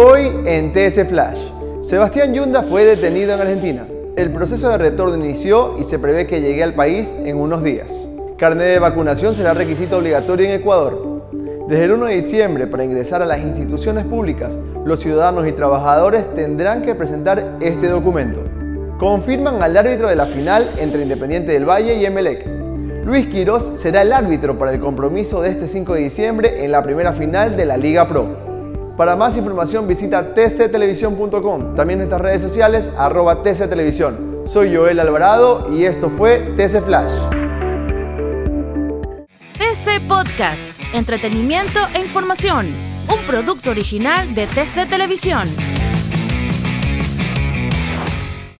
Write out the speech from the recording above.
Hoy en TS Flash, Sebastián Yunda fue detenido en Argentina. El proceso de retorno inició y se prevé que llegue al país en unos días. Carnet de vacunación será requisito obligatorio en Ecuador. Desde el 1 de diciembre, para ingresar a las instituciones públicas, los ciudadanos y trabajadores tendrán que presentar este documento. Confirman al árbitro de la final entre Independiente del Valle y Emelec. Luis Quirós será el árbitro para el compromiso de este 5 de diciembre en la primera final de la Liga Pro. Para más información visita tctelevisión.com, también nuestras redes sociales arroba tctelevisión. Soy Joel Alvarado y esto fue TC Flash. TC Podcast, entretenimiento e información, un producto original de TC Televisión.